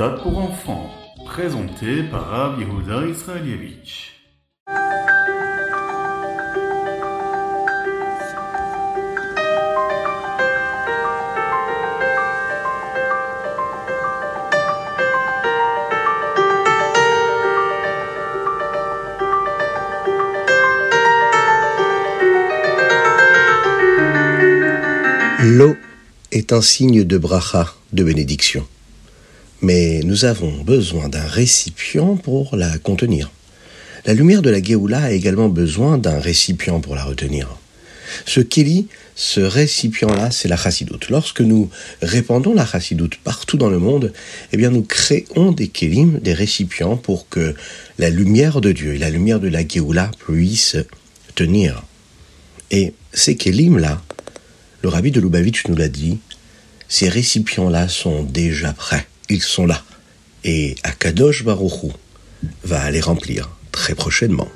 Ritat pour enfants, présenté par Rav Yehuda Israelievich. L'eau est un signe de bracha, de bénédiction. Mais nous avons besoin d'un récipient pour la contenir. La lumière de la Géoula a également besoin d'un récipient pour la retenir. Ce kéli, ce récipient-là, c'est la chassidoute. Lorsque nous répandons la chassidoute partout dans le monde, eh bien nous créons des kélim, des récipients pour que la lumière de Dieu et la lumière de la Géoula puissent tenir. Et ces kélim-là, le rabbi de Lubavitch nous l'a dit, ces récipients-là sont déjà prêts. Ils sont là. Et Akadosh Baruchou va les remplir très prochainement.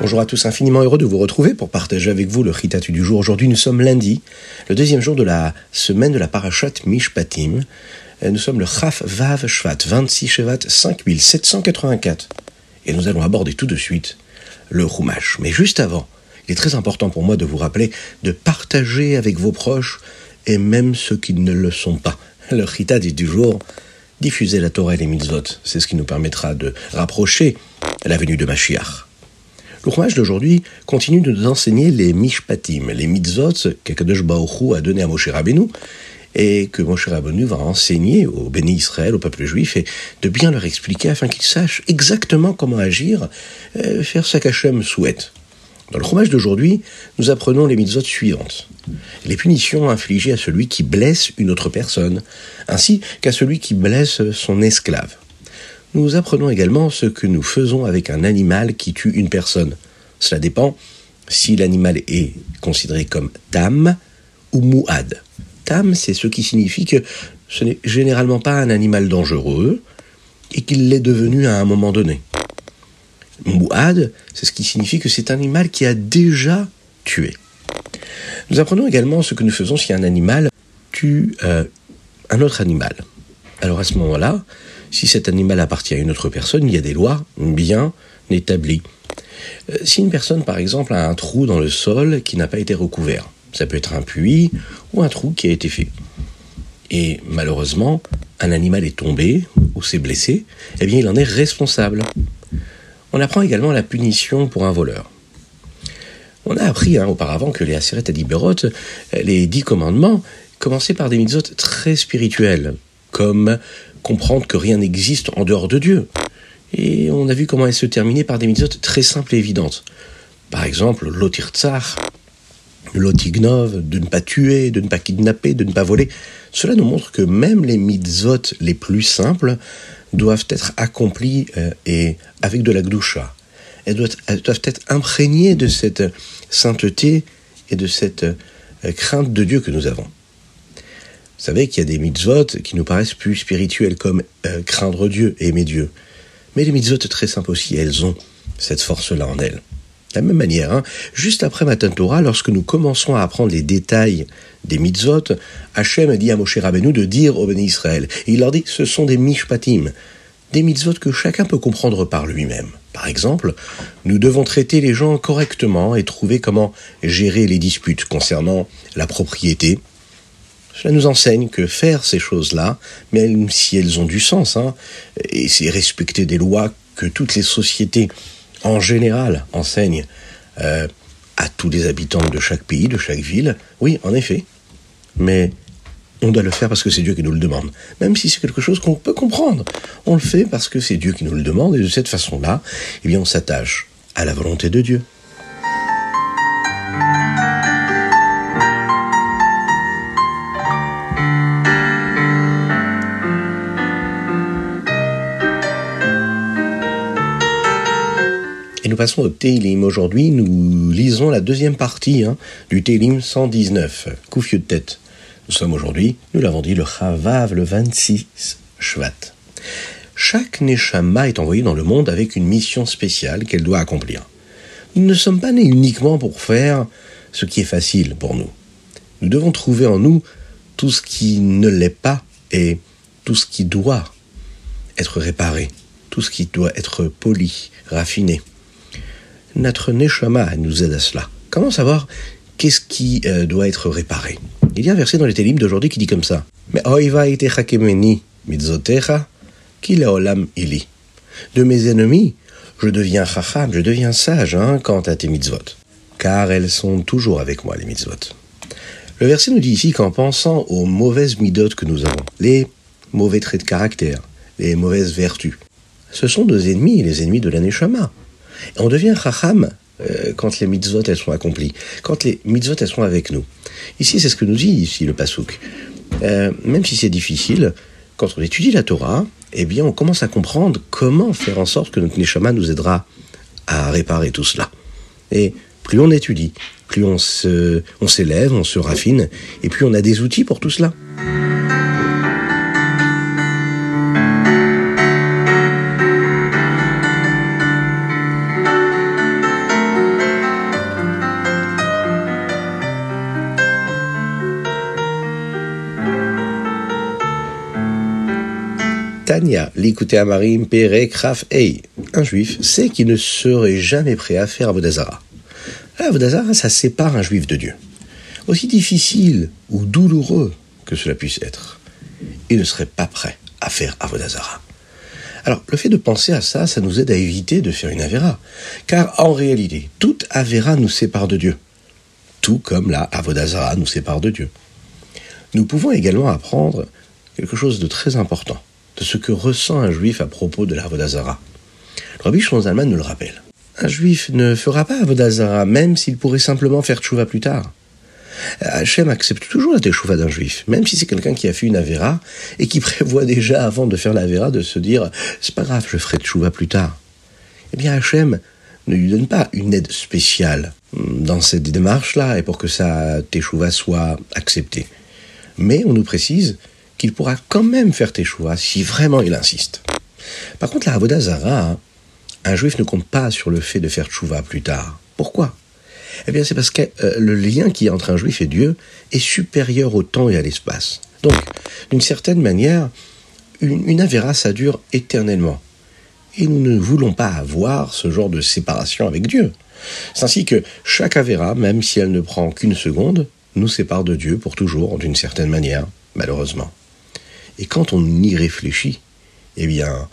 Bonjour à tous, infiniment heureux de vous retrouver pour partager avec vous le Ritatu du jour. Aujourd'hui, nous sommes lundi, le deuxième jour de la semaine de la Parashat Mishpatim. Nous sommes le Chaf Vav Shvat, 26 Shevat 5784. Et nous allons aborder tout de suite le Chumash. Mais juste avant, il est très important pour moi de vous rappeler de partager avec vos proches et même ceux qui ne le sont pas. Le Chita dit du jour, diffuser la Torah et les mitzvot. C'est ce qui nous permettra de rapprocher la venue de Mashiach. Chumash d'aujourd'hui continue de nous enseigner les mishpatim, les mitzvot qu'Akadosh Baruch a donné à Moshe Rabbeinu et que Moshe Rabbeinu va enseigner au béni Israël, au peuple juif, et de bien leur expliquer afin qu'ils sachent exactement comment agir, euh, faire ce qu'Hachem souhaite. Dans le fromage d'aujourd'hui, nous apprenons les mitzvot suivantes. Les punitions infligées à celui qui blesse une autre personne, ainsi qu'à celui qui blesse son esclave. Nous apprenons également ce que nous faisons avec un animal qui tue une personne. Cela dépend si l'animal est considéré comme tam ou mouad. Tam, c'est ce qui signifie que ce n'est généralement pas un animal dangereux et qu'il l'est devenu à un moment donné. Mouad, c'est ce qui signifie que c'est un animal qui a déjà tué. Nous apprenons également ce que nous faisons si un animal tue euh, un autre animal. Alors à ce moment-là, si cet animal appartient à une autre personne, il y a des lois bien établies. Euh, si une personne, par exemple, a un trou dans le sol qui n'a pas été recouvert, ça peut être un puits ou un trou qui a été fait. Et malheureusement, un animal est tombé ou s'est blessé, eh bien il en est responsable. On apprend également la punition pour un voleur. On a appris hein, auparavant que les Aseret Adiberot, les dix commandements, commençaient par des mitzvot très spirituels, comme comprendre que rien n'existe en dehors de Dieu. Et on a vu comment elles se terminaient par des mitzvot très simples et évidentes. Par exemple, l'otir tsar, l'otignov, de ne pas tuer, de ne pas kidnapper, de ne pas voler. Cela nous montre que même les mitzvot les plus simples doivent être accomplis euh, et avec de la gdoucha. Elles doivent, être imprégnées de cette sainteté et de cette euh, crainte de Dieu que nous avons. Vous savez qu'il y a des mitzvot qui nous paraissent plus spirituels comme euh, craindre Dieu aimer Dieu. Mais les mitzvot très simples aussi, elles ont cette force-là en elles. De la même manière, hein, juste après Matan Torah, lorsque nous commençons à apprendre les détails des mitzvot, Hachem dit à Moshe Rabbeinu de dire au béni Israël. Et il leur dit, ce sont des mishpatim, des mitzvot que chacun peut comprendre par lui-même. Par exemple, nous devons traiter les gens correctement et trouver comment gérer les disputes concernant la propriété. Cela nous enseigne que faire ces choses-là, même si elles ont du sens, hein, et c'est respecter des lois que toutes les sociétés en général enseignent euh, à tous les habitants de chaque pays, de chaque ville, oui, en effet. Mais on doit le faire parce que c'est Dieu qui nous le demande. Même si c'est quelque chose qu'on peut comprendre. On le fait parce que c'est Dieu qui nous le demande et de cette façon-là, eh bien, on s'attache à la volonté de Dieu. Passons au Télim. Aujourd'hui, nous lisons la deuxième partie hein, du Télim 119, Koufieux de tête. Nous sommes aujourd'hui, nous l'avons dit, le Chavav, le 26 Shvat. Chaque Neshama est envoyé dans le monde avec une mission spéciale qu'elle doit accomplir. Nous ne sommes pas nés uniquement pour faire ce qui est facile pour nous. Nous devons trouver en nous tout ce qui ne l'est pas et tout ce qui doit être réparé, tout ce qui doit être poli, raffiné. Notre Neshama nous aide à cela. Comment savoir qu'est-ce qui euh, doit être réparé? Il y a un verset dans les Télim d'aujourd'hui qui dit comme ça. Mais. De mes ennemis, je deviens chacham, je deviens sage hein, quant à tes mitzvot. Car elles sont toujours avec moi, les mitzvot. Le verset nous dit ici qu'en pensant aux mauvaises midotes que nous avons, les mauvais traits de caractère, les mauvaises vertus, ce sont nos ennemis, les ennemis de On devient chacham euh, quand les mitzvot elles sont accomplies, quand les mitzvot elles sont avec nous. Ici, c'est ce que nous dit ici le pasouk. Euh, même si c'est difficile, quand on étudie la Torah, eh bien, on commence à comprendre comment faire en sorte que notre neshama nous aidera à réparer tout cela. Et plus on étudie, plus on s'élève, on, on se raffine, et plus on a des outils pour tout cela. Tania, l'écouter Amarim, Perek, Raf, Ei. Un juif sait qu'il ne serait jamais prêt à faire Avodazara. Avodazara, ça sépare un juif de Dieu. Aussi difficile ou douloureux que cela puisse être, il ne serait pas prêt à faire Avodazara. Alors, le fait de penser à ça, ça nous aide à éviter de faire une Avera. Car en réalité, toute Avera nous sépare de Dieu. Tout comme la Avodazara nous sépare de Dieu. Nous pouvons également apprendre quelque chose de très important de ce que ressent un juif à propos de l'Avodazara. Le Rabbi Zalman nous le rappelle. Un juif ne fera pas Avodazara, même s'il pourrait simplement faire tchouva plus tard. Hachem accepte toujours la teshuva d'un juif, même si c'est quelqu'un qui a fait une Avera et qui prévoit déjà avant de faire l'Avera de se dire c'est pas grave, je ferai tchouva plus tard. Eh bien, Hachem ne lui donne pas une aide spéciale dans cette démarche-là et pour que sa teshuva soit acceptée. Mais on nous précise qu'il pourra quand même faire teshuva si vraiment il insiste. Par contre, la Avodazara, hein, un juif ne compte pas sur le fait de faire teshuva plus tard. Pourquoi? Eh bien, c'est parce que euh, le lien qui est entre un juif et Dieu est supérieur au temps et à l'espace. Donc, d'une certaine manière, une, une Avera, ça dure éternellement. Et nous ne voulons pas avoir ce genre de séparation avec Dieu. C'est ainsi que chaque Avera, même si elle ne prend qu'une seconde, nous sépare de Dieu pour toujours, d'une certaine manière, malheureusement. Et quand on y réfléchit, eh bien,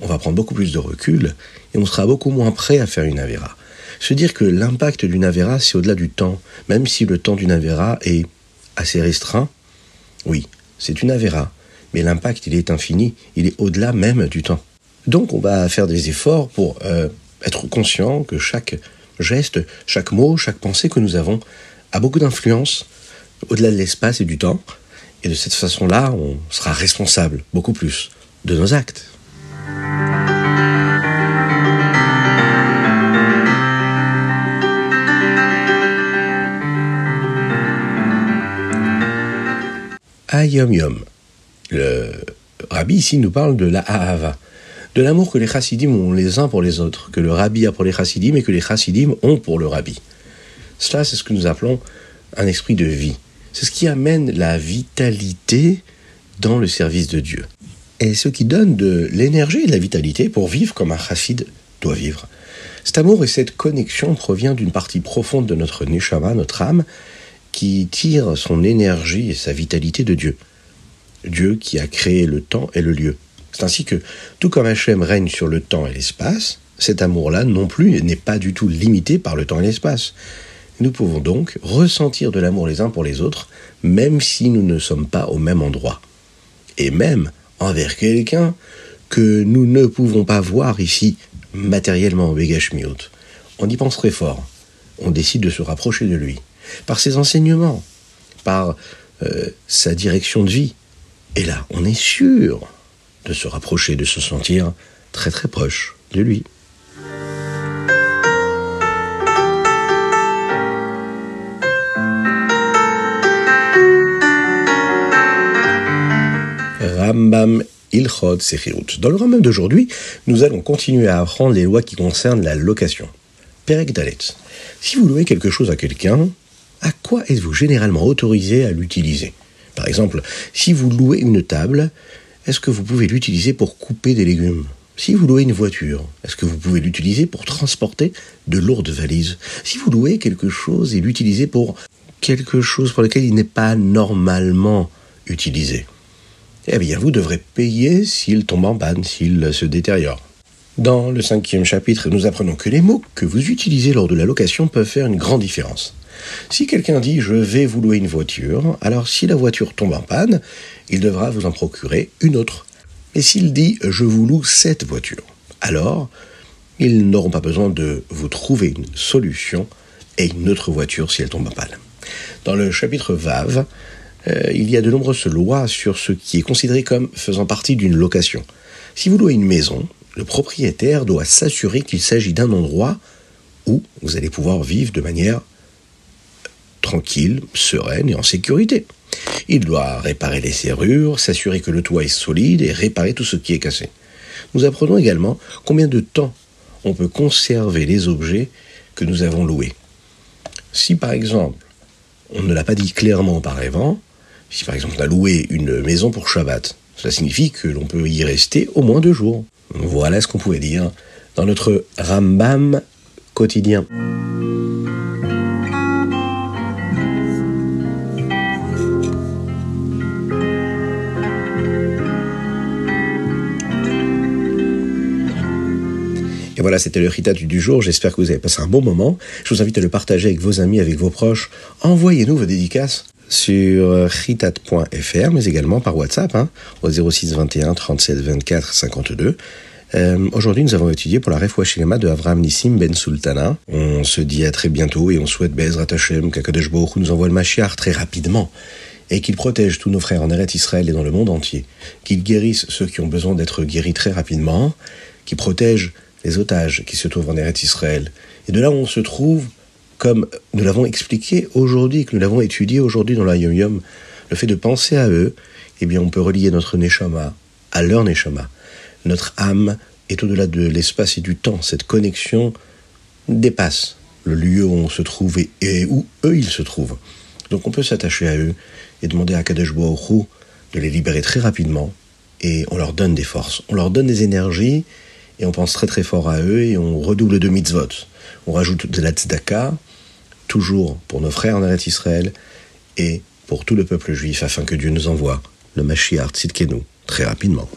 on va prendre beaucoup plus de recul et on sera beaucoup moins prêt à faire une Avera. Se dire que l'impact d'une Avera, c'est au-delà du temps, même si le temps d'une Avera est assez restreint, oui, c'est une Avera, mais l'impact, il est infini, il est au-delà même du temps. Donc on va faire des efforts pour euh, être conscient que chaque geste, chaque mot, chaque pensée que nous avons a beaucoup d'influence au-delà de l'espace et du temps, et de cette façon-là, on sera responsable beaucoup plus de nos actes. Ayom Yom. Le rabbi ici nous parle de la Ahava, de l'amour que les chassidim ont les uns pour les autres, que le rabbi a pour les chassidim et que les chassidim ont pour le rabbi. Cela, c'est ce que nous appelons un esprit de vie. C'est ce qui amène la vitalité dans le service de Dieu. Et ce qui donne de l'énergie et de la vitalité pour vivre comme un chassid doit vivre. Cet amour et cette connexion provient d'une partie profonde de notre neshama, notre âme, qui tire son énergie et sa vitalité de Dieu. Dieu qui a créé le temps et le lieu. C'est ainsi que, tout comme Hachem règne sur le temps et l'espace, cet amour-là non plus n'est pas du tout limité par le temps et l'espace. Nous pouvons donc ressentir de l'amour les uns pour les autres, même si nous ne sommes pas au même endroit. Et même envers quelqu'un que nous ne pouvons pas voir ici matériellement au Begashmiut. On y pense très fort. On décide de se rapprocher de lui. Par ses enseignements, par euh, sa direction de vie. Et là, on est sûr de se rapprocher, de se sentir très très proche de lui. Rambam Sefirut. Dans le Rambam d'aujourd'hui, nous allons continuer à apprendre les lois qui concernent la location. Perek Dalet. Si vous louez quelque chose à quelqu'un, à quoi êtes-vous généralement autorisé à l'utiliser? Par exemple, si vous louez une table, est-ce que vous pouvez l'utiliser pour couper des légumes? Si vous louez une voiture, est-ce que vous pouvez l'utiliser pour transporter de lourdes valises? Si vous louez quelque chose et l'utilisez pour quelque chose pour lequel il n'est pas normalement utilisé, eh bien vous devrez payer s'il tombe en panne, s'il se détériore. Dans le cinquième chapitre, nous apprenons que les mots que vous utilisez lors de la location peuvent faire une grande différence. Si quelqu'un dit je vais vous louer une voiture, alors si la voiture tombe en panne, il devra vous en procurer une autre et s'il dit je vous loue cette voiture, alors ils n'auront pas besoin de vous trouver une solution et une autre voiture si elle tombe en panne. Dans le chapitre VAV, euh, il y a de nombreuses lois sur ce qui est considéré comme faisant partie d'une location. Si vous louez une maison, le propriétaire doit s'assurer qu'il s'agit d'un endroit où vous allez pouvoir vivre de manière tranquille, sereine et en sécurité. Il doit réparer les serrures, s'assurer que le toit est solide et réparer tout ce qui est cassé. Nous apprenons également combien de temps on peut conserver les objets que nous avons loués. Si par exemple, on ne l'a pas dit clairement auparavant, si par exemple on a loué une maison pour Shabbat, cela signifie que l'on peut y rester au moins deux jours. Voilà ce qu'on pouvait dire dans notre Rambam quotidien. Et voilà, c'était le Ritat du jour. J'espère que vous avez passé un bon moment. Je vous invite à le partager avec vos amis, avec vos proches. Envoyez-nous vos dédicaces sur ritat.fr, mais également par WhatsApp, hein, au 06 21 37 24 52. Aujourd'hui, nous avons étudié pour la Refouachilema de Avram Nissim Ben Sultana. On se dit à très bientôt et on souhaite Bezrat Hashem, qu'Akadosh Baruch nous envoie le Mashiach très rapidement et qu'il protège tous nos frères en Eretz Israël et dans le monde entier, qu'il guérisse ceux qui ont besoin d'être guéris très rapidement, qu'il protège les otages qui se trouvent en Eretz Israël. Et de là où on se trouve, comme nous l'avons expliqué aujourd'hui, que nous l'avons étudié aujourd'hui dans la Yom Yom, le fait de penser à eux, eh bien on peut relier notre Neshama à leur Neshama. Notre âme est au-delà de l'espace et du temps. Cette connexion dépasse le lieu où on se trouve et, où eux ils se trouvent. Donc on peut s'attacher à eux et demander à Kadesh Hu de les libérer très rapidement et on leur donne des forces, on leur donne des énergies et on pense très très fort à eux et on redouble de mitzvot. On rajoute de la tzedaka, toujours pour nos frères en Eretz Israël et pour tout le peuple juif afin que Dieu nous envoie le Mashiach Tzidkenu très rapidement.